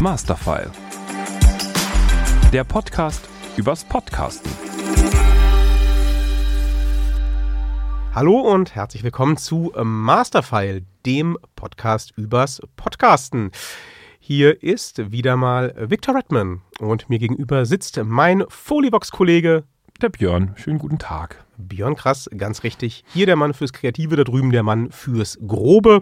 Masterfile. Der Podcast übers Podcasten. Hallo und herzlich willkommen zu Masterfile, dem Podcast übers Podcasten. Hier ist wieder mal Victor Redman und mir gegenüber sitzt mein Folivox-Kollege Der Björn, schönen guten Tag. Björn Krass, ganz richtig. Hier der Mann fürs Kreative, da drüben der Mann fürs Grobe.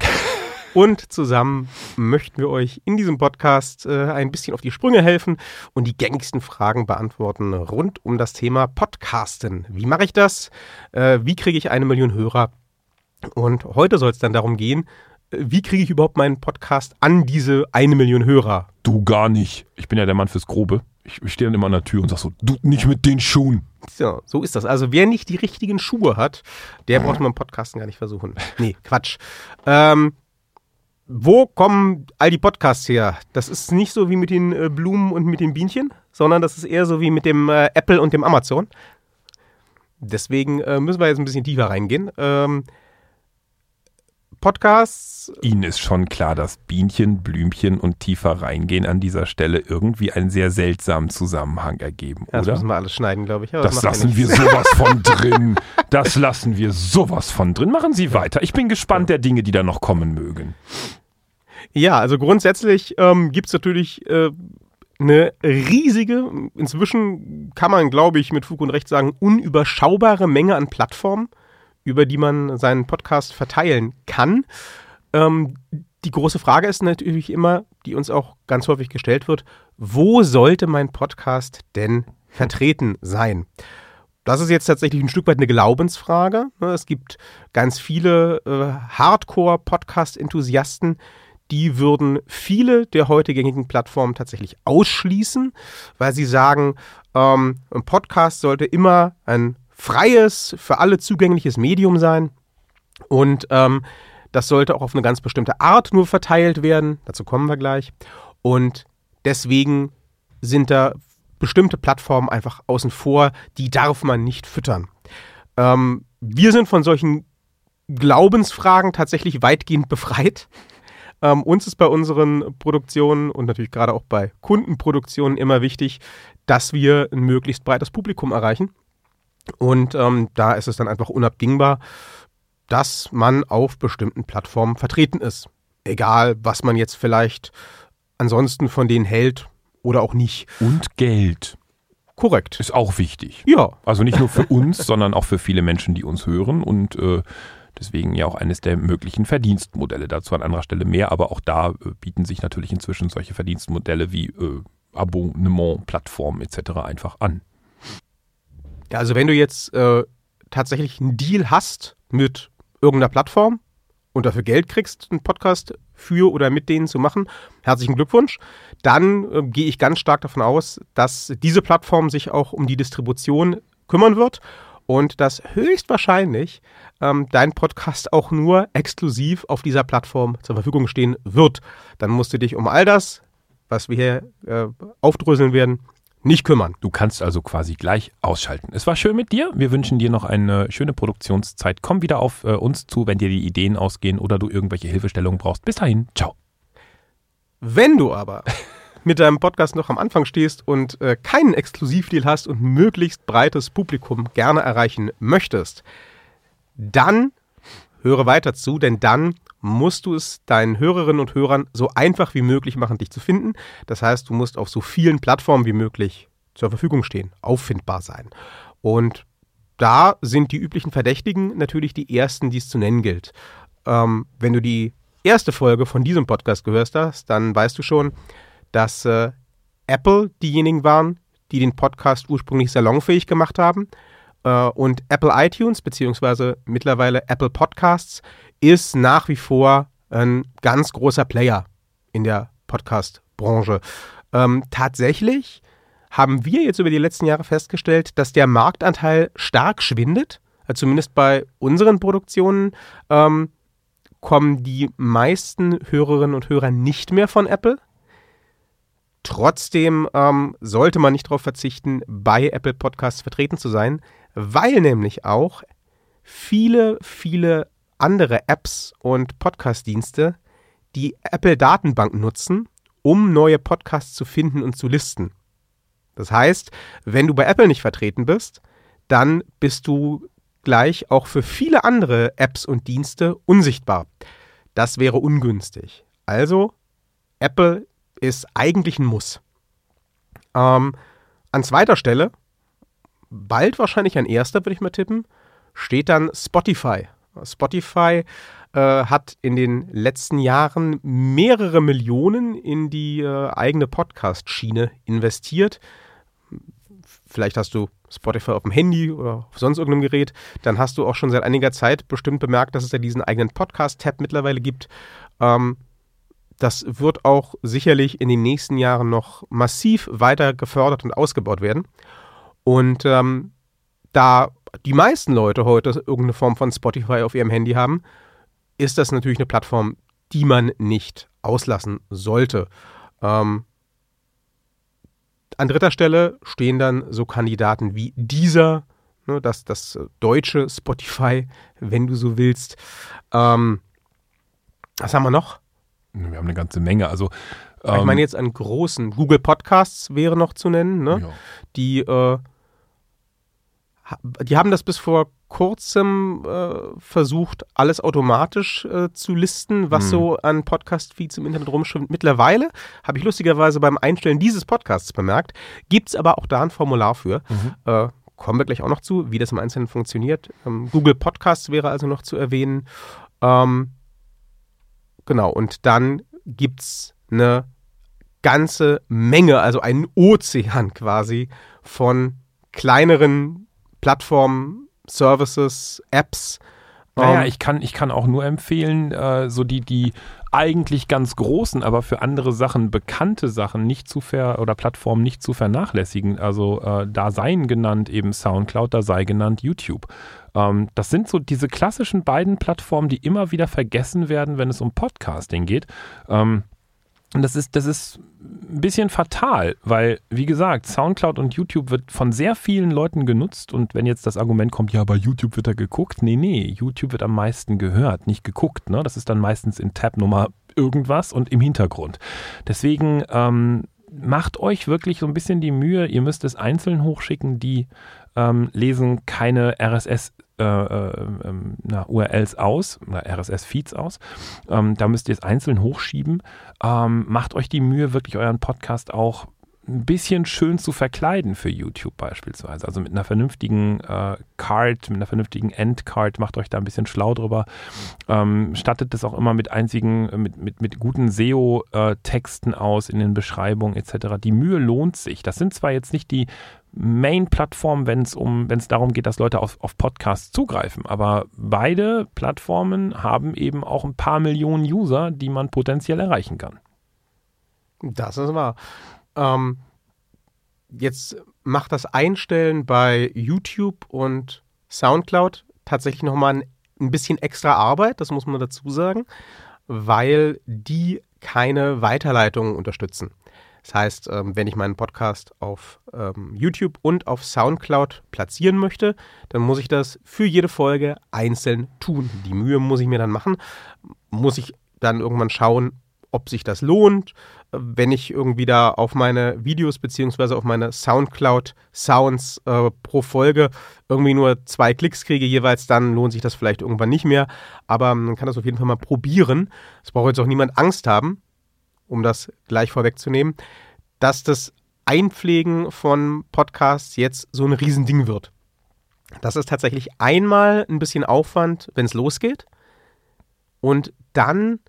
Und zusammen möchten wir euch in diesem Podcast äh, ein bisschen auf die Sprünge helfen und die gängigsten Fragen beantworten rund um das Thema Podcasten. Wie mache ich das? Äh, wie kriege ich eine Million Hörer? Und heute soll es dann darum gehen, äh, wie kriege ich überhaupt meinen Podcast an diese eine Million Hörer? Du gar nicht. Ich bin ja der Mann fürs Grobe. Ich, stehe dann immer an der Tür und sag so, du nicht mit den Schuhen. So, so ist das. Also wer nicht die richtigen Schuhe hat, der braucht man im Podcasten gar nicht versuchen. Nee, Quatsch. Ähm, wo kommen all die Podcasts her? Das ist nicht so wie mit den äh, Blumen und mit den Bienchen, sondern das ist eher so wie mit dem äh, Apple und dem Amazon. Deswegen äh, müssen wir jetzt ein bisschen tiefer reingehen. Ähm, Podcasts, Ihnen ist schon klar, dass Bienchen, Blümchen und tiefer reingehen an dieser Stelle irgendwie einen sehr seltsamen Zusammenhang ergeben, ja, das oder? müssen wir alles schneiden, glaube ich. Das lassen wir nichts. sowas von drin. Das lassen wir sowas von drin. Machen Sie weiter. Ich bin gespannt der Dinge, die da noch kommen mögen. Ja, also grundsätzlich ähm, gibt es natürlich äh, eine riesige, inzwischen kann man, glaube ich, mit Fug und Recht sagen, unüberschaubare Menge an Plattformen, über die man seinen Podcast verteilen kann. Ähm, die große Frage ist natürlich immer, die uns auch ganz häufig gestellt wird, wo sollte mein Podcast denn vertreten sein? Das ist jetzt tatsächlich ein Stück weit eine Glaubensfrage. ne? Es gibt ganz viele äh, Hardcore-Podcast-Enthusiasten, die würden viele der heute gängigen Plattformen tatsächlich ausschließen, weil sie sagen, ähm, ein Podcast sollte immer ein freies, für alle zugängliches Medium sein und ähm, das sollte auch auf eine ganz bestimmte Art nur verteilt werden. Dazu kommen wir gleich. Und deswegen sind da bestimmte Plattformen einfach außen vor, die darf man nicht füttern. Ähm, wir sind von solchen Glaubensfragen tatsächlich weitgehend befreit. Ähm, uns ist bei unseren Produktionen und natürlich gerade auch bei Kundenproduktionen immer wichtig, dass wir ein möglichst breites Publikum erreichen. Und ähm, da ist es dann einfach unabdingbar, dass man auf bestimmten Plattformen vertreten ist. Egal, was man jetzt vielleicht ansonsten von denen hält oder auch nicht. Und Geld Korrekt. ist auch wichtig. Ja, Also nicht nur für uns, sondern auch für viele Menschen, die uns hören und äh, deswegen ja auch eines der möglichen Verdienstmodelle. Dazu an anderer Stelle mehr, aber auch da äh, bieten sich natürlich inzwischen solche Verdienstmodelle wie äh, Abonnement, Plattformen etc. einfach an. Ja, also wenn du jetzt äh, tatsächlich einen Deal hast mit irgendeiner Plattform und dafür Geld kriegst, einen Podcast für oder mit denen zu machen, herzlichen Glückwunsch. Dann äh, gehe ich ganz stark davon aus, dass diese Plattform sich auch um die Distribution kümmern wird und dass höchstwahrscheinlich ähm, dein Podcast auch nur exklusiv auf dieser Plattform zur Verfügung stehen wird. Dann musst du dich um all das, was wir hier äh, aufdröseln werden, nicht kümmern. Du kannst also quasi gleich ausschalten. Es war schön mit dir. Wir wünschen dir noch eine schöne Produktionszeit. Komm wieder auf äh, uns zu, wenn dir die Ideen ausgehen oder du irgendwelche Hilfestellungen brauchst. Bis dahin. Ciao. Wenn du aber mit deinem Podcast noch am Anfang stehst und äh, keinen Exklusivdeal hast und möglichst breites Publikum gerne erreichen möchtest, dann höre weiter zu, denn dann musst du es deinen Hörerinnen und Hörern so einfach wie möglich machen, dich zu finden. Das heißt, du musst auf so vielen Plattformen wie möglich zur Verfügung stehen, auffindbar sein. Und da sind die üblichen Verdächtigen natürlich die ersten, die es zu nennen gilt. Ähm, wenn du die erste Folge von diesem Podcast gehört hast, dann weißt du schon, dass äh, Apple diejenigen waren, die den Podcast ursprünglich salonfähig gemacht haben. Äh, und Apple iTunes, beziehungsweise mittlerweile Apple Podcasts, ist nach wie vor ein ganz großer Player in der Podcast-Branche. Ähm, tatsächlich haben wir jetzt über die letzten Jahre festgestellt, dass der Marktanteil stark schwindet. Äh, Zumindest bei unseren Produktionen ähm, kommen die meisten Hörerinnen und Hörer nicht mehr von Apple. Trotzdem ähm, sollte man nicht darauf verzichten, bei Apple Podcasts vertreten zu sein, weil nämlich auch viele, viele andere Apps und Podcast-Dienste, die Apple-Datenbank nutzen, um neue Podcasts zu finden und zu listen. Das heißt, wenn du bei Apple nicht vertreten bist, dann bist du gleich auch für viele andere Apps und Dienste unsichtbar. Das wäre ungünstig. Also, Apple ist eigentlich ein Muss. Ähm, an zweiter Stelle, bald wahrscheinlich an erster, würde ich mal tippen, steht dann Spotify. Spotify äh, hat in den letzten Jahren mehrere Millionen in die äh, eigene Podcast-Schiene investiert. Vielleicht hast du Spotify auf dem Handy oder auf sonst irgendeinem Gerät, dann hast du auch schon seit einiger Zeit bestimmt bemerkt, dass es ja diesen eigenen Podcast-Tab mittlerweile gibt. Ähm, das wird auch sicherlich in den nächsten Jahren noch massiv weiter gefördert und ausgebaut werden. Und ähm, da die meisten Leute heute irgendeine Form von Spotify auf ihrem Handy haben, ist das natürlich eine Plattform, die man nicht auslassen sollte. Ähm, an dritter Stelle stehen dann so Kandidaten wie dieser, ne, das, das deutsche Spotify, wenn du so willst. Ähm, was haben wir noch? Wir haben eine ganze Menge. Also ich meine ähm, jetzt an großen Google Podcasts wäre noch zu nennen, ne? Ja. die äh, die haben das bis vor kurzem äh, versucht, alles automatisch äh, zu listen, was hm. so an Podcast-Feeds im Internet rumschwimmt. Mittlerweile habe ich lustigerweise beim Einstellen dieses Podcasts bemerkt, gibt es aber auch da ein Formular für. Mhm. Äh, kommen wir gleich auch noch zu, wie das im Einzelnen funktioniert. Ähm, Google Podcasts wäre also noch zu erwähnen. Ähm, genau, und dann gibt es eine ganze Menge, also einen Ozean quasi von kleineren Plattformen, Services, Apps. Naja, ähm, ich kann, ich kann auch nur empfehlen, äh, so die, die eigentlich ganz großen, aber für andere Sachen bekannte Sachen nicht zu ver oder Plattformen nicht zu vernachlässigen. Also äh, da seien genannt eben Soundcloud, da sei genannt YouTube. Ähm, das sind so diese klassischen beiden Plattformen, die immer wieder vergessen werden, wenn es um Podcasting geht. Ähm, und das ist, das ist ein bisschen fatal, weil, wie gesagt, Soundcloud und YouTube wird von sehr vielen Leuten genutzt. Und wenn jetzt das Argument kommt, ja, bei YouTube wird er geguckt, nee, nee, YouTube wird am meisten gehört, nicht geguckt. Ne? Das ist dann meistens in Tab Nummer irgendwas und im Hintergrund. Deswegen ähm, macht euch wirklich so ein bisschen die Mühe, ihr müsst es einzeln hochschicken, die ähm, lesen keine RSS äh, äh, ähm, na, URLs aus, RSS-Feeds aus. Ähm, da müsst ihr es einzeln hochschieben. Ähm, macht euch die Mühe, wirklich euren Podcast auch ein bisschen schön zu verkleiden für YouTube beispielsweise. Also mit einer vernünftigen äh, Card, mit einer vernünftigen Endcard, macht euch da ein bisschen schlau drüber. Ähm, stattet das auch immer mit einzigen, mit, mit, mit guten SEO-Texten aus in den Beschreibungen etc. Die Mühe lohnt sich. Das sind zwar jetzt nicht die Main-Plattform, wenn es um, wenn es darum geht, dass Leute auf, auf Podcasts zugreifen. Aber beide Plattformen haben eben auch ein paar Millionen User, die man potenziell erreichen kann. Das ist wahr. Ähm, jetzt macht das Einstellen bei YouTube und SoundCloud tatsächlich nochmal ein, ein bisschen extra Arbeit, das muss man dazu sagen, weil die keine Weiterleitungen unterstützen. Das heißt, ähm, wenn ich meinen Podcast auf ähm, YouTube und auf SoundCloud platzieren möchte, dann muss ich das für jede Folge einzeln tun. Die Mühe muss ich mir dann machen. Muss ich dann irgendwann schauen, ob sich das lohnt. Wenn ich irgendwie da auf meine Videos beziehungsweise auf meine SoundCloud-Sounds äh, pro Folge irgendwie nur zwei Klicks kriege jeweils, dann lohnt sich das vielleicht irgendwann nicht mehr. Aber man kann das auf jeden Fall mal probieren. Es braucht jetzt auch niemand Angst haben um das gleich vorwegzunehmen, dass das Einpflegen von Podcasts jetzt so ein Riesending wird. Das ist tatsächlich einmal ein bisschen Aufwand, wenn es losgeht. Und dann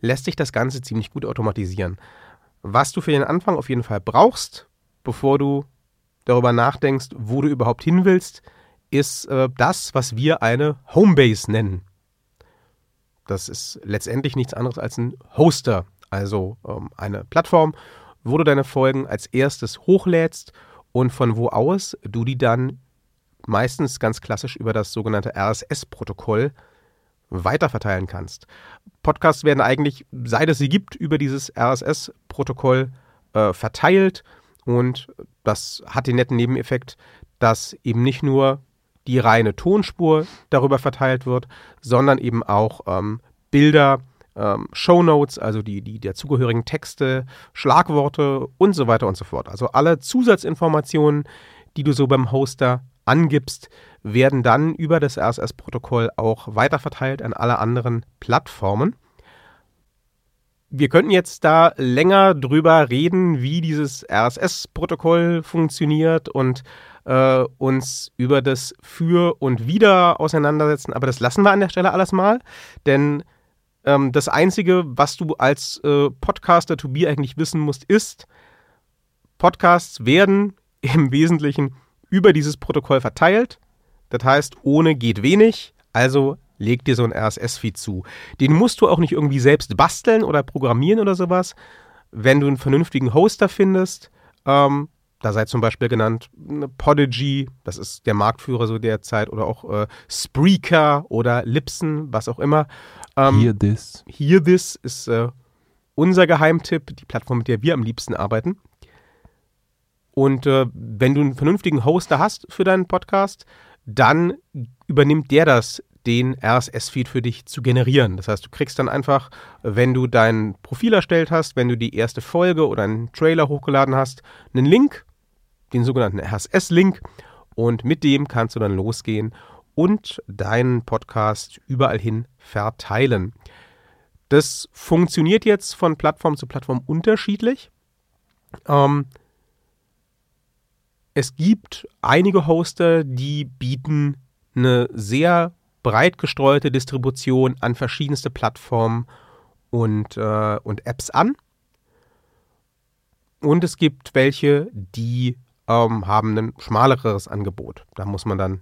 lässt sich das Ganze ziemlich gut automatisieren. Was du für den Anfang auf jeden Fall brauchst, bevor du darüber nachdenkst, wo du überhaupt hin willst, ist äh, das, was wir eine Homebase nennen. Das ist letztendlich nichts anderes als ein Hoster, also ähm, eine Plattform, wo du deine Folgen als erstes hochlädst und von wo aus du die dann meistens ganz klassisch über das sogenannte RSS-Protokoll weiterverteilen kannst. Podcasts werden eigentlich, seit es sie gibt, über dieses RSS-Protokoll äh, verteilt und das hat den netten Nebeneffekt, dass eben nicht nur die reine Tonspur darüber verteilt wird, sondern eben auch ähm, Bilder, ähm, Shownotes, also die, die dazugehörigen Texte, Schlagworte und so weiter und so fort. Also alle Zusatzinformationen, die du so beim Hoster angibst, werden dann über das RSS-Protokoll auch weiterverteilt an alle anderen Plattformen. Wir könnten jetzt da länger drüber reden, wie dieses RSS-Protokoll funktioniert und äh, uns über das Für und Wider auseinandersetzen, aber das lassen wir an der Stelle alles mal, denn ähm, das Einzige, was du als äh, Podcaster to be eigentlich wissen musst, ist, Podcasts werden im Wesentlichen über dieses Protokoll verteilt. Das heißt, ohne geht wenig, also leg dir so ein RSS-Feed zu. Den musst du auch nicht irgendwie selbst basteln oder programmieren oder sowas. Wenn du einen vernünftigen Hoster findest, ähm, da sei zum Beispiel genannt ne, Podigy, das ist der Marktführer so derzeit, oder auch äh, Spreaker oder Lipson, was auch immer. Ähm, Hear This. Hear This ist äh, unser Geheimtipp, die Plattform, mit der wir am liebsten arbeiten. Und äh, wenn du einen vernünftigen Hoster hast für deinen Podcast, dann übernimmt der das, den RSS-Feed für dich zu generieren. Das heißt, du kriegst dann einfach, wenn du dein Profil erstellt hast, wenn du die erste Folge oder einen Trailer hochgeladen hast, einen Link, den sogenannten RSS-Link, und mit dem kannst du dann losgehen und deinen Podcast überall hin verteilen. Das funktioniert jetzt von Plattform zu Plattform unterschiedlich. Ähm, es gibt einige Hoster, die bieten eine sehr breit gestreute Distribution an verschiedenste Plattformen und, äh, und Apps an. Und es gibt welche, die ähm, haben ein schmaleres Angebot. Da muss man dann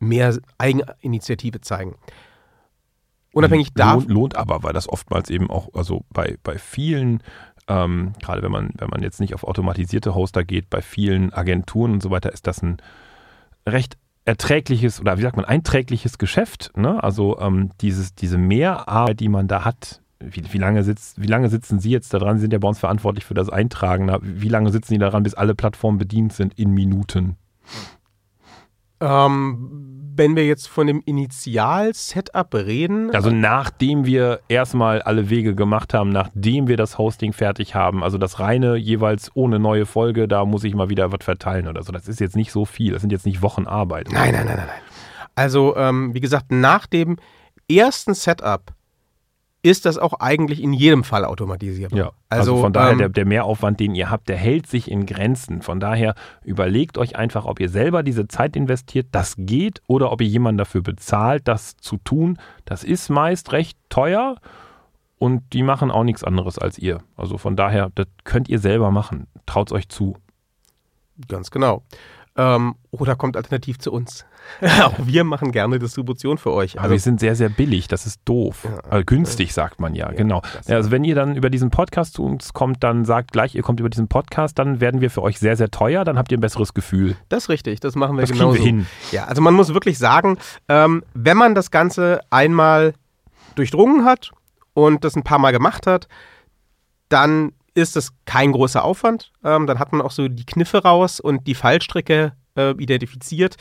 mehr Eigeninitiative zeigen. Unabhängig davon. Lohnt, aber, weil das oftmals eben auch, also bei, bei vielen, ähm, gerade wenn man, wenn man jetzt nicht auf automatisierte Hoster geht, bei vielen Agenturen und so weiter, ist das ein recht erträgliches oder wie sagt man, einträgliches Geschäft. Ne? Also ähm, dieses, diese Mehrarbeit, die man da hat, wie, wie, lange sitzt, wie lange sitzen Sie jetzt daran? Sie sind ja bei uns verantwortlich für das Eintragen. Wie lange sitzen Sie daran, bis alle Plattformen bedient sind in Minuten? Ähm, wenn wir jetzt von dem Initial-Setup reden. Also nachdem wir erstmal alle Wege gemacht haben, nachdem wir das Hosting fertig haben, also das reine jeweils ohne neue Folge, da muss ich mal wieder was verteilen oder so. Das ist jetzt nicht so viel, das sind jetzt nicht Wochen Arbeit. Nein, nein, nein, nein. nein. Also ähm, wie gesagt, nach dem ersten Setup ist das auch eigentlich in jedem Fall automatisierbar. Ja, also, also von daher, ähm, der, der, Mehraufwand, den ihr habt, der hält sich in Grenzen. Von daher überlegt euch einfach, ob ihr selber diese Zeit investiert, das geht, oder ob ihr jemanden dafür bezahlt, das zu tun. Das ist meist recht teuer und die machen auch nichts anderes als ihr. Also von daher, das könnt ihr selber machen. Traut es euch zu. Ganz genau. Ähm, oder kommt alternativ zu uns. Auch wir machen gerne Distribution für euch. Also, Aber wir sind sehr, sehr billig. Das ist doof. Ja, äh, günstig, sagt man ja. ja genau. Also wenn ihr dann über diesen Podcast zu uns kommt, dann sagt gleich, ihr kommt über diesen Podcast, dann werden wir für euch sehr, sehr teuer. Dann habt ihr ein besseres Gefühl. Das ist richtig. Das machen wir das genauso. Wir hin. Ja, also man muss wirklich sagen, ähm, wenn man das Ganze einmal durchdrungen hat und das ein paar Mal gemacht hat, dann ist es kein großer Aufwand. Ähm, dann hat man auch so die Kniffe raus und die Fallstricke äh, identifiziert.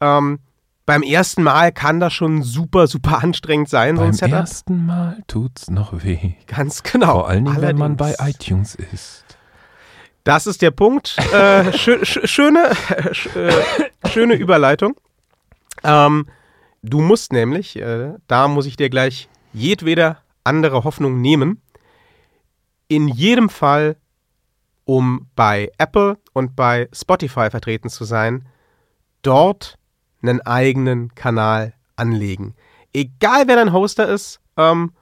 Ähm, beim ersten Mal kann das schon super, super anstrengend sein, beim so ein Setup. Beim ersten Mal tut's noch weh. Ganz genau. Vor allen Dingen, Allerdings. wenn man bei iTunes ist. Das ist der Punkt. äh, schö schöne, äh, schöne Überleitung. Ähm, du musst nämlich, äh, da muss ich dir gleich jedweder andere Hoffnung nehmen in jedem Fall, um bei Apple und bei Spotify vertreten zu sein, dort einen eigenen Kanal anlegen. Egal wer dein Hoster ist, ähm,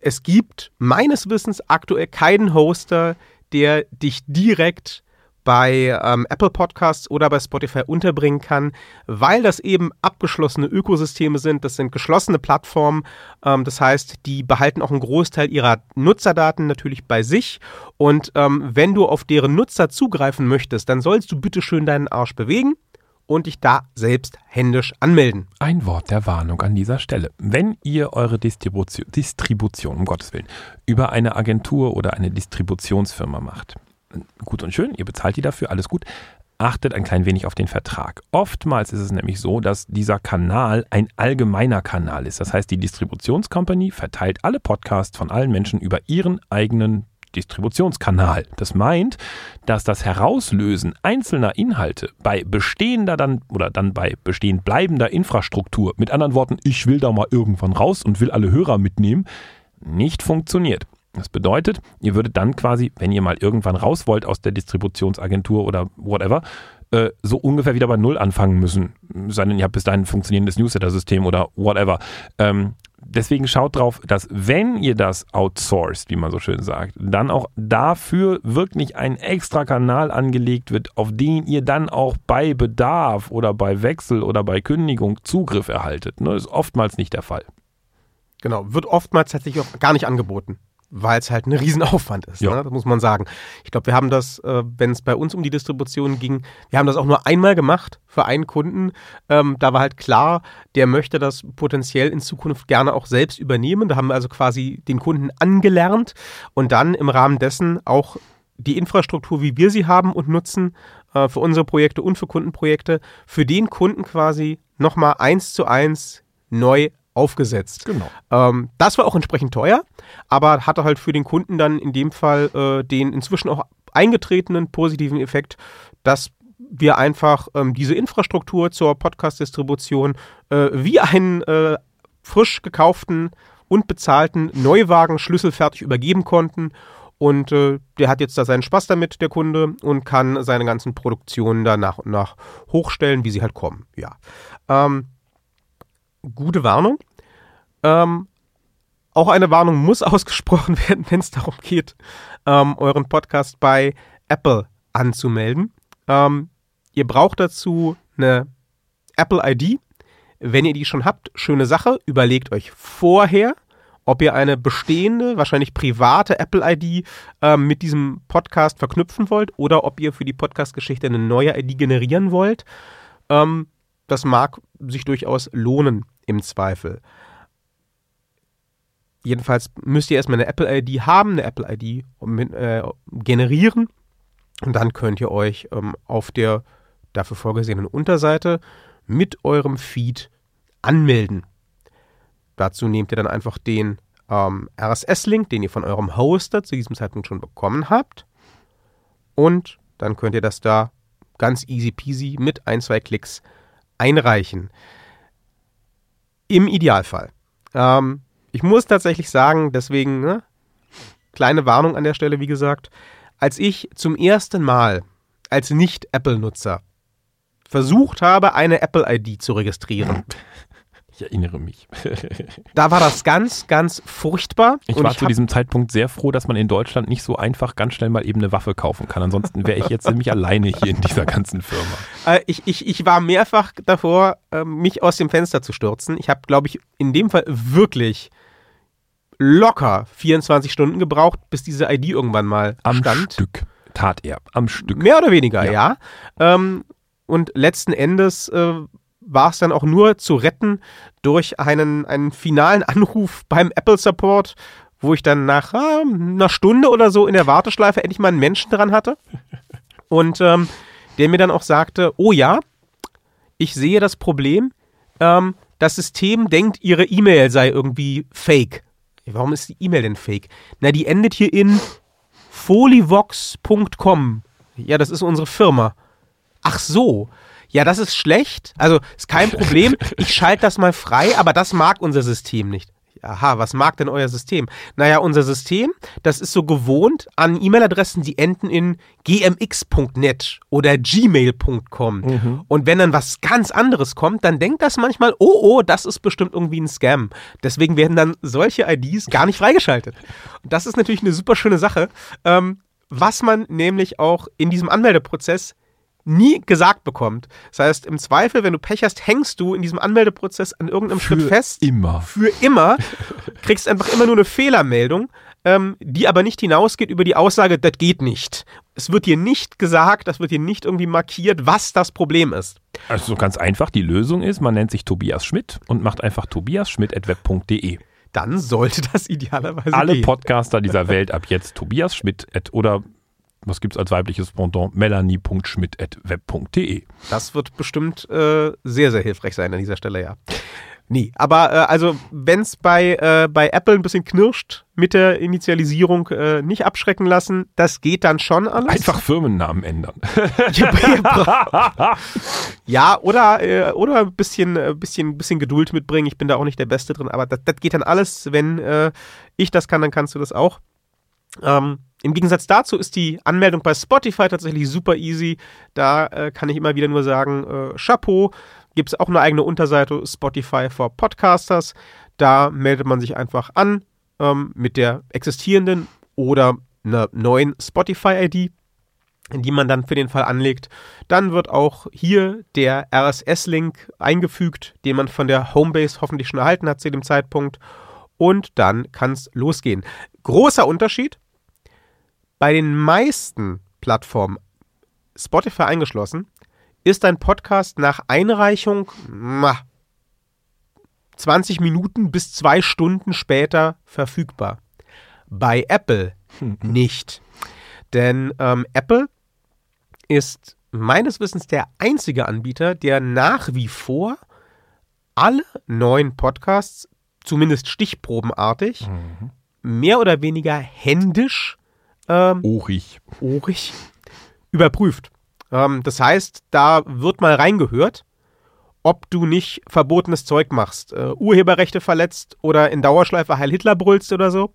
es gibt meines Wissens aktuell keinen Hoster, der dich direkt bei ähm, Apple Podcasts oder bei Spotify unterbringen kann, weil das eben abgeschlossene Ökosysteme sind. Das sind geschlossene Plattformen. Ähm, das heißt, die behalten auch einen Großteil ihrer Nutzerdaten natürlich bei sich. Und ähm, wenn du auf deren Nutzer zugreifen möchtest, dann sollst du bitte schön deinen Arsch bewegen und dich da selbst händisch anmelden. Ein Wort der Warnung an dieser Stelle. Wenn ihr eure Distribution, Distribution um Gottes Willen, über eine Agentur oder eine Distributionsfirma macht, gut und schön, ihr bezahlt die dafür, alles gut. achtet ein klein wenig auf den Vertrag. Oftmals ist es nämlich so, dass dieser Kanal ein allgemeiner Kanal ist. Das heißt, die Distributionscompany verteilt alle Podcasts von allen Menschen über ihren eigenen Distributionskanal. Das meint, dass das Herauslösen einzelner Inhalte bei bestehender dann oder dann bei bestehend bleibender Infrastruktur, mit anderen Worten, ich will da mal irgendwann raus und will alle Hörer mitnehmen, nicht funktioniert. Das bedeutet, ihr würdet dann quasi, wenn ihr mal irgendwann raus wollt aus der Distributionsagentur oder whatever, äh, so ungefähr wieder bei Null anfangen müssen. Sei denn, ihr habt bis dahin ein funktionierendes Newsletter-System oder whatever. Ähm, deswegen schaut drauf, dass wenn ihr das outsourced, wie man so schön sagt, dann auch dafür wirklich ein extra Kanal angelegt wird, auf den ihr dann auch bei Bedarf oder bei Wechsel oder bei Kündigung Zugriff erhaltet. Ne, ist oftmals nicht der Fall. Genau, wird oftmals tatsächlich auch gar nicht angeboten weil es halt ein Riesenaufwand ist. Ja. Ne? Das muss man sagen. Ich glaube, wir haben das, äh, wenn es bei uns um die Distribution ging, wir haben das auch nur einmal gemacht für einen Kunden. Ähm, da war halt klar, der möchte das potenziell in Zukunft gerne auch selbst übernehmen. Da haben wir also quasi den Kunden angelernt und dann im Rahmen dessen auch die Infrastruktur, wie wir sie haben und nutzen, äh, für unsere Projekte und für Kundenprojekte, für den Kunden quasi nochmal eins zu eins neu aufgesetzt. Genau. Ähm, das war auch entsprechend teuer, aber hatte halt für den Kunden dann in dem Fall äh, den inzwischen auch eingetretenen positiven Effekt, dass wir einfach ähm, diese Infrastruktur zur Podcast-Distribution äh, wie einen äh, frisch gekauften und bezahlten Neuwagen schlüsselfertig übergeben konnten. Und äh, der hat jetzt da seinen Spaß damit, der Kunde, und kann seine ganzen Produktionen da nach und nach hochstellen, wie sie halt kommen. Ja. Ähm, gute Warnung. Ähm, auch eine Warnung muss ausgesprochen werden, wenn es darum geht, ähm, euren Podcast bei Apple anzumelden. Ähm, ihr braucht dazu eine Apple ID. Wenn ihr die schon habt, schöne Sache. Überlegt euch vorher, ob ihr eine bestehende, wahrscheinlich private Apple-ID äh, mit diesem Podcast verknüpfen wollt oder ob ihr für die Podcast-Geschichte eine neue ID generieren wollt. Ähm, das mag sich durchaus lohnen im Zweifel. Jedenfalls müsst ihr erstmal eine Apple-ID haben, eine Apple-ID äh, generieren und dann könnt ihr euch ähm, auf der dafür vorgesehenen Unterseite mit eurem Feed anmelden. Dazu nehmt ihr dann einfach den ähm, RSS-Link, den ihr von eurem Hoster zu diesem Zeitpunkt schon bekommen habt. Und dann könnt ihr das da ganz easy peasy mit ein, zwei Klicks einreichen. Im Idealfall. Ähm, ich muss tatsächlich sagen, deswegen, ne, kleine Warnung an der Stelle, wie gesagt, als ich zum ersten Mal als Nicht-Apple-Nutzer versucht habe, eine Apple-ID zu registrieren, Ich erinnere mich. da war das ganz, ganz furchtbar. Ich war ich zu diesem Zeitpunkt sehr froh, dass man in Deutschland nicht so einfach ganz schnell mal eben eine Waffe kaufen kann. Ansonsten wäre ich jetzt nämlich alleine hier in dieser ganzen Firma. Äh, ich, ich, ich war mehrfach davor, äh, mich aus dem Fenster zu stürzen. Ich habe, glaube ich, in dem Fall wirklich locker 24 Stunden gebraucht, bis diese ID irgendwann mal Am stand. Stück tat er. Am Stück. Mehr oder weniger, ja. ja. Ähm, und letzten Endes äh, war es dann auch nur zu retten durch einen, einen finalen Anruf beim Apple Support, wo ich dann nach ah, einer Stunde oder so in der Warteschleife endlich mal einen Menschen dran hatte. Und ähm, der mir dann auch sagte, oh ja, ich sehe das Problem, ähm, das System denkt, ihre E-Mail sei irgendwie fake. Warum ist die E-Mail denn fake? Na, die endet hier in folivox.com. Ja, das ist unsere Firma. Ach so ja, das ist schlecht, also ist kein Problem, ich schalte das mal frei, aber das mag unser System nicht. Aha, was mag denn euer System? Naja, unser System, das ist so gewohnt an E-Mail-Adressen, die enden in gmx.net oder gmail.com. Mhm. Und wenn dann was ganz anderes kommt, dann denkt das manchmal, oh, oh, das ist bestimmt irgendwie ein Scam. Deswegen werden dann solche IDs gar nicht freigeschaltet. Und das ist natürlich eine super schöne Sache, ähm, was man nämlich auch in diesem Anmeldeprozess nie gesagt bekommt. Das heißt, im Zweifel, wenn du Pech hast, hängst du in diesem Anmeldeprozess an irgendeinem Für Schritt fest. Immer. Für immer. Kriegst einfach immer nur eine Fehlermeldung, ähm, die aber nicht hinausgeht über die Aussage, das geht nicht. Es wird dir nicht gesagt, das wird dir nicht irgendwie markiert, was das Problem ist. Also so ganz einfach, die Lösung ist, man nennt sich Tobias Schmidt und macht einfach tobiasschmidt.web.de. Dann sollte das idealerweise Alle gehen. Podcaster dieser Welt ab jetzt Tobias Schmidt oder was gibt es als weibliches Pendant? melanie.schmidt.web.de. Das wird bestimmt äh, sehr, sehr hilfreich sein an dieser Stelle, ja. Nee, aber äh, also wenn es bei, äh, bei Apple ein bisschen knirscht mit der Initialisierung, äh, nicht abschrecken lassen. Das geht dann schon alles. Einfach Firmennamen ändern. ja, oder, äh, oder ein bisschen, äh, bisschen, bisschen Geduld mitbringen. Ich bin da auch nicht der Beste drin, aber das, das geht dann alles. Wenn äh, ich das kann, dann kannst du das auch. Ähm, Im Gegensatz dazu ist die Anmeldung bei Spotify tatsächlich super easy. Da äh, kann ich immer wieder nur sagen, äh, Chapeau gibt es auch eine eigene Unterseite Spotify for Podcasters. Da meldet man sich einfach an ähm, mit der existierenden oder einer neuen Spotify-ID, die man dann für den Fall anlegt. Dann wird auch hier der RSS-Link eingefügt, den man von der Homebase hoffentlich schon erhalten hat zu dem Zeitpunkt. Und dann kann es losgehen. Großer Unterschied. Bei den meisten Plattformen, Spotify eingeschlossen, ist ein Podcast nach Einreichung 20 Minuten bis zwei Stunden später verfügbar. Bei Apple nicht. Denn ähm, Apple ist meines Wissens der einzige Anbieter, der nach wie vor alle neuen Podcasts, zumindest stichprobenartig, mhm. mehr oder weniger händisch ähm, ohrig. ohrig überprüft. Ähm, das heißt, da wird mal reingehört, ob du nicht verbotenes Zeug machst, äh, Urheberrechte verletzt oder in Dauerschleife Heil Hitler brüllst oder so.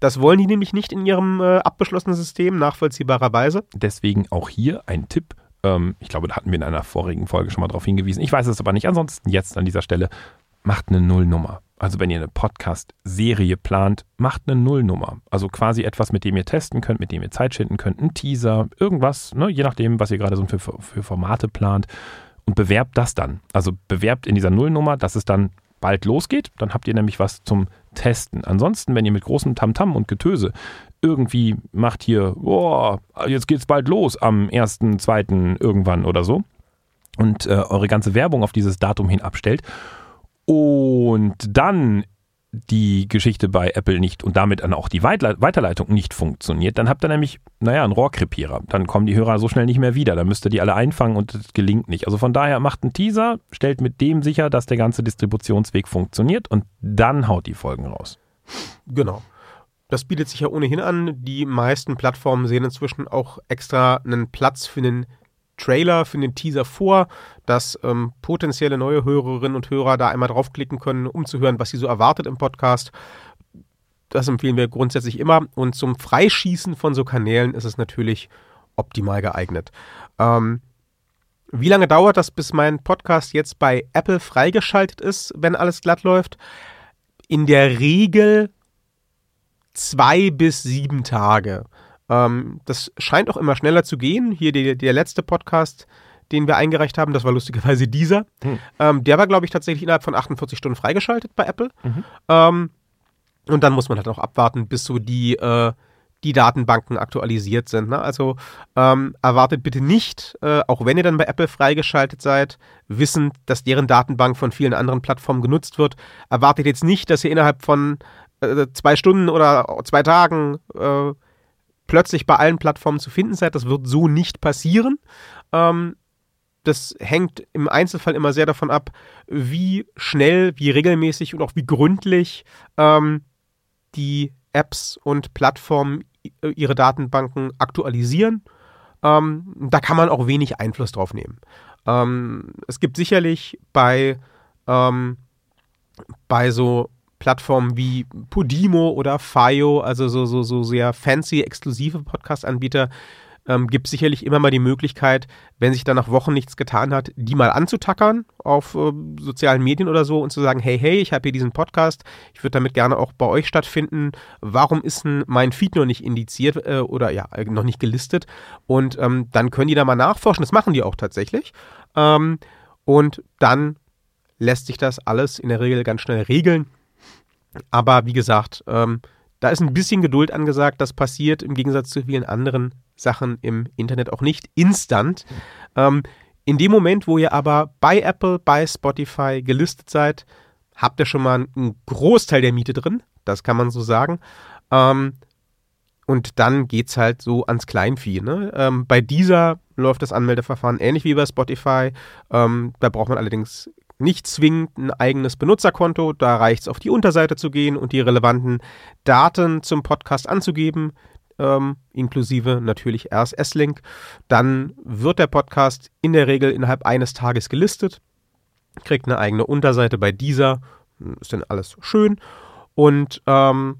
Das wollen die nämlich nicht in ihrem äh, abgeschlossenen System, nachvollziehbarerweise. Deswegen auch hier ein Tipp. Ähm, ich glaube, da hatten wir in einer vorigen Folge schon mal darauf hingewiesen. Ich weiß es aber nicht. Ansonsten jetzt an dieser Stelle, macht eine Nullnummer. Also wenn ihr eine Podcast-Serie plant, macht eine Nullnummer. Also quasi etwas, mit dem ihr testen könnt, mit dem ihr Zeit schinden könnt, ein Teaser, irgendwas, ne, je nachdem, was ihr gerade so für, für Formate plant. Und bewerbt das dann. Also bewerbt in dieser Nullnummer, dass es dann bald losgeht. Dann habt ihr nämlich was zum Testen. Ansonsten, wenn ihr mit großem Tamtam -Tam und Getöse irgendwie macht hier, boah, jetzt geht's bald los am 1.2. irgendwann oder so und äh, eure ganze Werbung auf dieses Datum hin abstellt und dann die Geschichte bei Apple nicht und damit dann auch die Weiterleitung nicht funktioniert, dann habt ihr nämlich, naja, einen Rohrkrepierer. Dann kommen die Hörer so schnell nicht mehr wieder. Dann müsst ihr die alle einfangen und das gelingt nicht. Also von daher macht einen Teaser, stellt mit dem sicher, dass der ganze Distributionsweg funktioniert und dann haut die Folgen raus. Genau. Das bietet sich ja ohnehin an. Die meisten Plattformen sehen inzwischen auch extra einen Platz für einen Trailer, für den Teaser vor, dass ähm, potenzielle neue Hörerinnen und Hörer da einmal draufklicken können, um zu hören, was sie so erwartet im Podcast. Das empfehlen wir grundsätzlich immer. Und zum Freischießen von so Kanälen ist es natürlich optimal geeignet. Ähm, wie lange dauert das, bis mein Podcast jetzt bei Apple freigeschaltet ist, wenn alles glatt läuft? In der Regel zwei bis sieben Tage. Ähm, das scheint auch immer schneller zu gehen. Hier die, der letzte Podcast, den wir eingereicht haben, das war lustigerweise dieser. Hm. Ähm, der war, glaube ich, tatsächlich innerhalb von 48 Stunden freigeschaltet bei Apple. Mhm. Ähm, und dann muss man halt auch abwarten, bis so die, äh, die Datenbanken aktualisiert sind. Ne? Also ähm, erwartet bitte nicht, äh, auch wenn ihr dann bei Apple freigeschaltet seid, wissend, dass deren Datenbank von vielen anderen Plattformen genutzt wird, erwartet jetzt nicht, dass ihr innerhalb von äh, zwei Stunden oder zwei Tagen äh, plötzlich bei allen Plattformen zu finden seid. Das wird so nicht passieren. Ähm, das hängt im Einzelfall immer sehr davon ab, wie schnell, wie regelmäßig und auch wie gründlich ähm, die Apps und Plattformen ihre Datenbanken aktualisieren. Ähm, da kann man auch wenig Einfluss drauf nehmen. Ähm, es gibt sicherlich bei, ähm, bei so Plattformen wie Podimo oder Fio, also so, so, so sehr fancy, exklusive Podcast-Anbieter, ähm, gibt sicherlich immer mal die Möglichkeit, wenn sich da nach Wochen nichts getan hat, die mal anzutackern auf äh, sozialen Medien oder so und zu sagen, hey, hey, ich habe hier diesen Podcast, ich würde damit gerne auch bei euch stattfinden. Warum ist denn mein Feed noch nicht indiziert äh, oder ja, noch nicht gelistet? Und ähm, dann können die da mal nachforschen, das machen die auch tatsächlich. Ähm, und dann lässt sich das alles in der Regel ganz schnell regeln. Aber wie gesagt, ähm, da ist ein bisschen Geduld angesagt. Das passiert im Gegensatz zu vielen anderen Sachen im Internet auch nicht instant. Ähm, in dem Moment, wo ihr aber bei Apple, bei Spotify gelistet seid, habt ihr schon mal einen Großteil der Miete drin. Das kann man so sagen. Ähm, und dann geht es halt so ans Kleinvieh. Ne? Ähm, bei dieser läuft das Anmeldeverfahren ähnlich wie bei Spotify. Ähm, da braucht man allerdings nicht zwingend ein eigenes Benutzerkonto. Da reicht es, auf die Unterseite zu gehen und die relevanten Daten zum Podcast anzugeben, ähm, inklusive natürlich RSS-Link. Dann wird der Podcast in der Regel innerhalb eines Tages gelistet, kriegt eine eigene Unterseite bei dieser. Ist dann alles schön. Und ähm,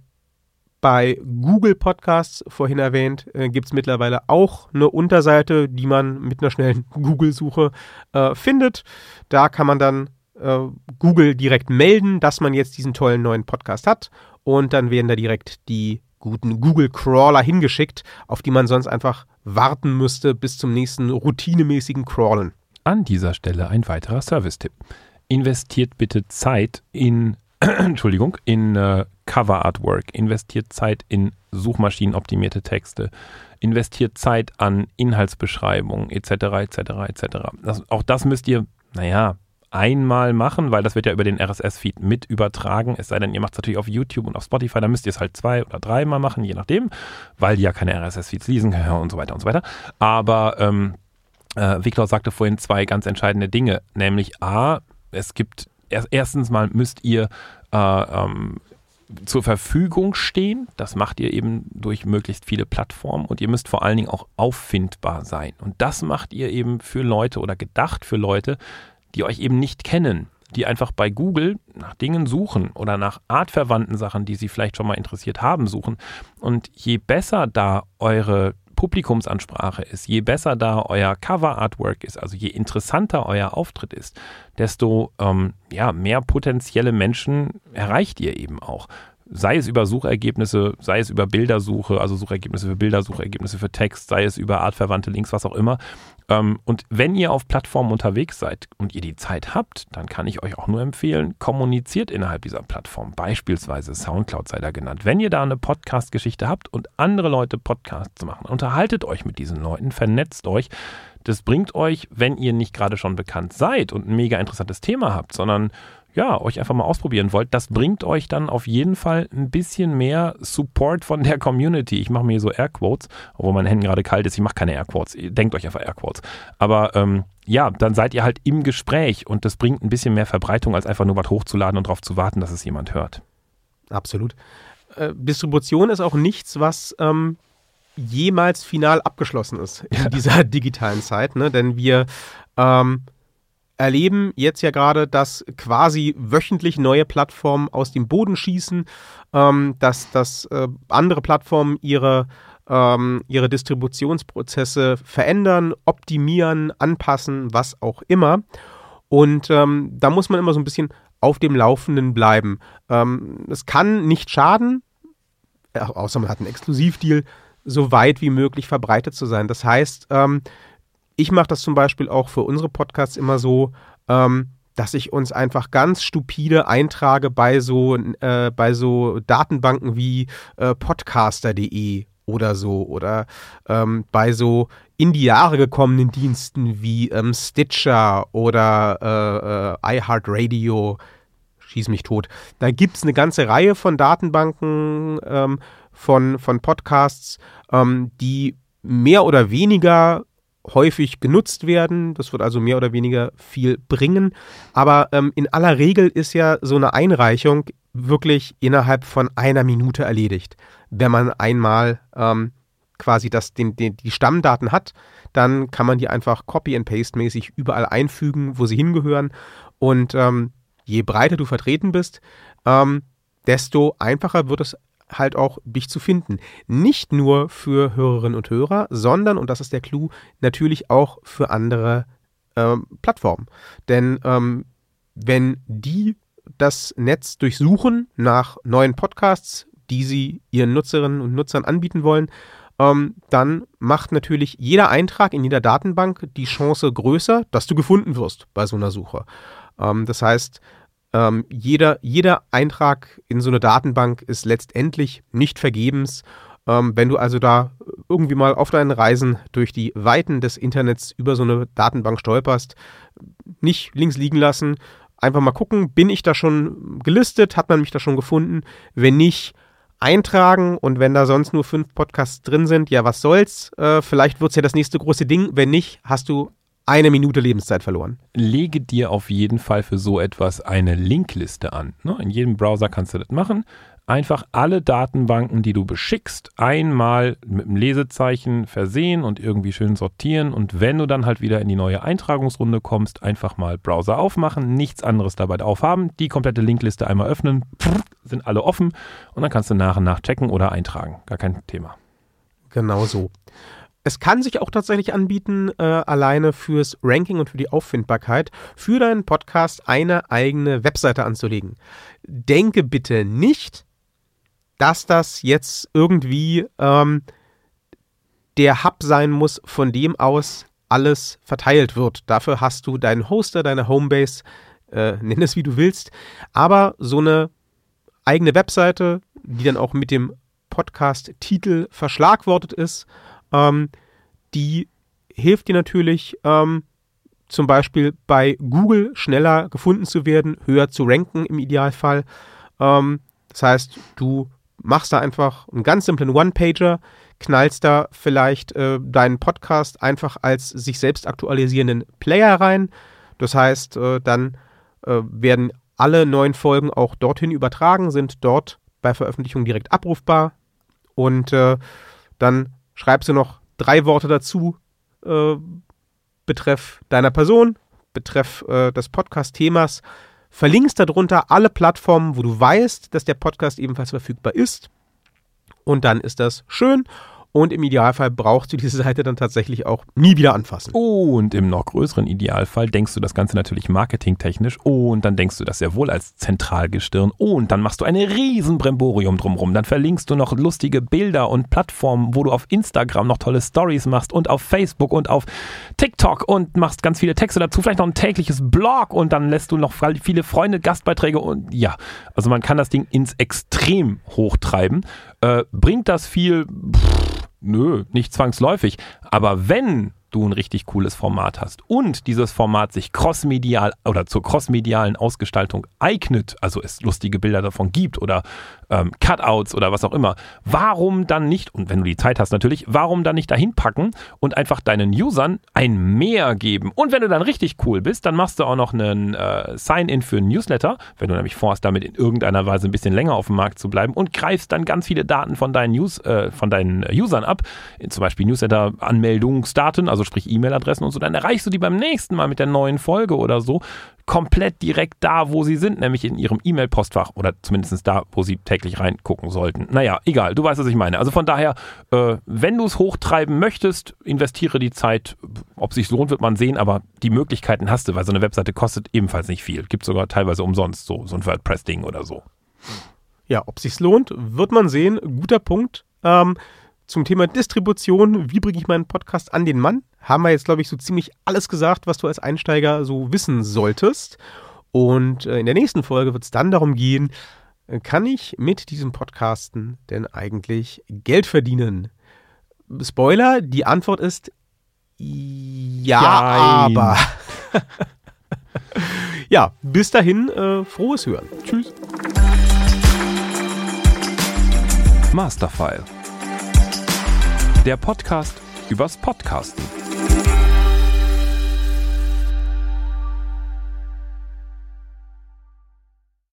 bei Google Podcasts, vorhin erwähnt, äh, gibt es mittlerweile auch eine Unterseite, die man mit einer schnellen Google-Suche äh, findet. Da kann man dann äh, Google direkt melden, dass man jetzt diesen tollen neuen Podcast hat. Und dann werden da direkt die guten Google-Crawler hingeschickt, auf die man sonst einfach warten müsste bis zum nächsten routinemäßigen Crawlen. An dieser Stelle ein weiterer Service-Tipp. Investiert bitte Zeit in Entschuldigung, in äh, Cover Artwork, investiert Zeit in suchmaschinenoptimierte Texte, investiert Zeit an Inhaltsbeschreibungen etc. etc. etc. Das, auch das müsst ihr, naja, einmal machen, weil das wird ja über den RSS-Feed mit übertragen. Es sei denn, ihr macht es natürlich auf YouTube und auf Spotify, dann müsst ihr es halt zwei oder dreimal machen, je nachdem, weil die ja keine RSS-Feeds lesen können und so weiter und so weiter. Aber ähm, äh, Victor sagte vorhin zwei ganz entscheidende Dinge, nämlich A, es gibt erstens mal müsst ihr äh, ähm, zur Verfügung stehen. Das macht ihr eben durch möglichst viele Plattformen und ihr müsst vor allen Dingen auch auffindbar sein. Und das macht ihr eben für Leute oder gedacht für Leute, die euch eben nicht kennen, die einfach bei Google nach Dingen suchen oder nach artverwandten Sachen, die sie vielleicht schon mal interessiert haben, suchen. Und je besser da eure Publikumsansprache ist, je besser da euer Cover-Artwork ist, also je interessanter euer Auftritt ist, desto ähm, ja, mehr potenzielle Menschen erreicht ihr eben auch. Sei es über Suchergebnisse, sei es über Bildersuche, also Suchergebnisse für Bilder, Suchergebnisse für Text, sei es über artverwandte Links, was auch immer. Ähm, und wenn ihr auf Plattformen unterwegs seid und ihr die Zeit habt, dann kann ich euch auch nur empfehlen, kommuniziert innerhalb dieser Plattform. Beispielsweise Soundcloud sei da genannt. Wenn ihr da eine Podcast-Geschichte habt und andere Leute Podcasts machen, unterhaltet euch mit diesen Leuten, vernetzt euch. Das bringt euch, wenn ihr nicht gerade schon bekannt seid und ein mega interessantes Thema habt, sondern ja, euch einfach mal ausprobieren wollt, das bringt euch dann auf jeden Fall ein bisschen mehr Support von der Community. Ich mache mir hier so Airquotes, obwohl mein Händen gerade kalt ist. Ich mache keine Airquotes. Denkt euch einfach Airquotes. Aber ähm, ja, dann seid ihr halt im Gespräch und das bringt ein bisschen mehr Verbreitung, als einfach nur was hochzuladen und darauf zu warten, dass es jemand hört. Absolut. Äh, Distribution ist auch nichts, was ähm, jemals final abgeschlossen ist in dieser digitalen Zeit, ne? denn wir ähm, erleben jetzt ja gerade, dass quasi wöchentlich neue Plattformen aus dem Boden schießen, ähm, dass, dass äh, andere Plattformen ihre, ähm, ihre Distributionsprozesse verändern, optimieren, anpassen, was auch immer. Und ähm, da muss man immer so ein bisschen auf dem Laufenden bleiben. Ähm, es kann nicht schaden, außer man hat einen Exklusivdeal, so weit wie möglich verbreitet zu sein. Das heißt, ähm, ich mache das zum Beispiel auch für unsere Podcasts immer so, ähm, dass ich uns einfach ganz stupide eintrage bei so, äh, bei so Datenbanken wie äh, podcaster.de oder so oder ähm, bei so in die Jahre gekommenen Diensten wie ähm, Stitcher oder äh, äh iHeartRadio, schieß mich tot. Da gibt es eine ganze Reihe von Datenbanken ähm, von, von Podcasts, ähm, die mehr oder weniger häufig genutzt werden. Das wird also mehr oder weniger viel bringen. Aber ähm, in aller Regel ist ja so eine Einreichung wirklich innerhalb von einer Minute erledigt. Wenn man einmal ähm, quasi das, den, den, die Stammdaten hat, dann kann man die einfach Copy and Paste mäßig überall einfügen, wo sie hingehören. Und ähm, je breiter du vertreten bist, ähm, desto einfacher wird es halt auch dich zu finden. Nicht nur für Hörerinnen und Hörer, sondern, und das ist der Clou, natürlich auch für andere ähm, Plattformen. Denn ähm, wenn die das Netz durchsuchen nach neuen Podcasts, die sie ihren Nutzerinnen und Nutzern anbieten wollen, ähm, dann macht natürlich jeder Eintrag in jeder Datenbank die Chance größer, dass du gefunden wirst bei so einer Suche. Ähm, das heißt, ähm, jeder, jeder Eintrag in so eine Datenbank ist letztendlich nicht vergebens. Ähm, wenn du also da irgendwie mal auf deinen Reisen durch die Weiten des Internets über so eine Datenbank stolperst, nicht links liegen lassen, einfach mal gucken, bin ich da schon gelistet, hat man mich da schon gefunden? Wenn nicht, eintragen und wenn da sonst nur fünf Podcasts drin sind, ja, was soll's? Äh, vielleicht wird's ja das nächste große Ding. Wenn nicht, hast du eine Minute Lebenszeit verloren. Lege dir auf jeden Fall für so etwas eine Linkliste an. Ne? In jedem Browser kannst du das machen einfach alle Datenbanken, die du beschickst, einmal mit einem Lesezeichen versehen und irgendwie schön sortieren. Und wenn du dann halt wieder in die neue Eintragungsrunde kommst, einfach mal Browser aufmachen, nichts anderes dabei aufhaben, die komplette Linkliste einmal öffnen, sind alle offen und dann kannst du nach und nach checken oder eintragen. Gar kein Thema. Genau so. Es kann sich auch tatsächlich anbieten, äh, alleine fürs Ranking und für die Auffindbarkeit, für deinen Podcast eine eigene Webseite anzulegen. Denke bitte nicht, dass das jetzt irgendwie ähm, der Hub sein muss, von dem aus alles verteilt wird. Dafür hast du deinen Hoster, deine Homebase, äh, nenn es wie du willst. Aber so eine eigene Webseite, die dann auch mit dem Podcast-Titel verschlagwortet ist, ähm, die hilft dir natürlich ähm, zum Beispiel bei Google schneller gefunden zu werden, höher zu ranken im Idealfall. Ähm, das heißt, du machst da einfach einen ganz simplen One-Pager, knallst da vielleicht äh, deinen Podcast einfach als sich selbst aktualisierenden Player rein. Das heißt, äh, dann äh, werden alle neuen Folgen auch dorthin übertragen, sind dort bei Veröffentlichung direkt abrufbar. Und äh, dann schreibst du noch drei Worte dazu, äh, betreff deiner Person, betreff äh, des Podcast-Themas verlinkst darunter alle Plattformen, wo du weißt, dass der Podcast ebenfalls verfügbar ist. Und dann ist das schön und im Idealfall brauchst du diese Seite dann tatsächlich auch nie wieder anfassen. Und im noch größeren Idealfall denkst du das Ganze natürlich marketingtechnisch und dann denkst du das sehr wohl als Zentralgestirn und dann machst du eine riesen Bremborium drumrum. Dann verlinkst du noch lustige Bilder und Plattformen, wo du auf Instagram noch tolle Stories machst und auf Facebook und auf TikTok und machst ganz viele Texte dazu, vielleicht noch ein tägliches Blog und dann lässt du noch viele Freunde Gastbeiträge und ja, also man kann das Ding ins Extrem hochtreiben. Äh, bringt das viel? Pff, Nö, nicht zwangsläufig. Aber wenn du ein richtig cooles Format hast und dieses Format sich crossmedial oder zur crossmedialen Ausgestaltung eignet, also es lustige Bilder davon gibt oder ähm, Cutouts oder was auch immer, warum dann nicht, und wenn du die Zeit hast natürlich, warum dann nicht dahin packen und einfach deinen Usern ein Mehr geben? Und wenn du dann richtig cool bist, dann machst du auch noch einen äh, Sign-in für einen Newsletter, wenn du nämlich vorhast, damit in irgendeiner Weise ein bisschen länger auf dem Markt zu bleiben und greifst dann ganz viele Daten von deinen, News, äh, von deinen Usern ab, zum Beispiel Newsletter-Anmeldungsdaten, also sprich E-Mail-Adressen und so, dann erreichst du die beim nächsten Mal mit der neuen Folge oder so komplett direkt da, wo sie sind, nämlich in ihrem E-Mail-Postfach oder zumindest da, wo sie täglich reingucken sollten. Naja, egal, du weißt, was ich meine. Also von daher, äh, wenn du es hochtreiben möchtest, investiere die Zeit. Ob es sich lohnt, wird man sehen, aber die Möglichkeiten hast du, weil so eine Webseite kostet ebenfalls nicht viel. Gibt sogar teilweise umsonst, so, so ein WordPress-Ding oder so. Ja, ob es sich lohnt, wird man sehen. Guter Punkt. Ähm, zum Thema Distribution, wie bringe ich meinen Podcast an den Mann? Haben wir jetzt, glaube ich, so ziemlich alles gesagt, was du als Einsteiger so wissen solltest. Und äh, in der nächsten Folge wird es dann darum gehen, äh, kann ich mit diesem Podcasten denn eigentlich Geld verdienen? Spoiler, die Antwort ist ja, Nein. aber. ja, bis dahin, äh, frohes Hören. Tschüss. Masterfile der Podcast übers Podcasten.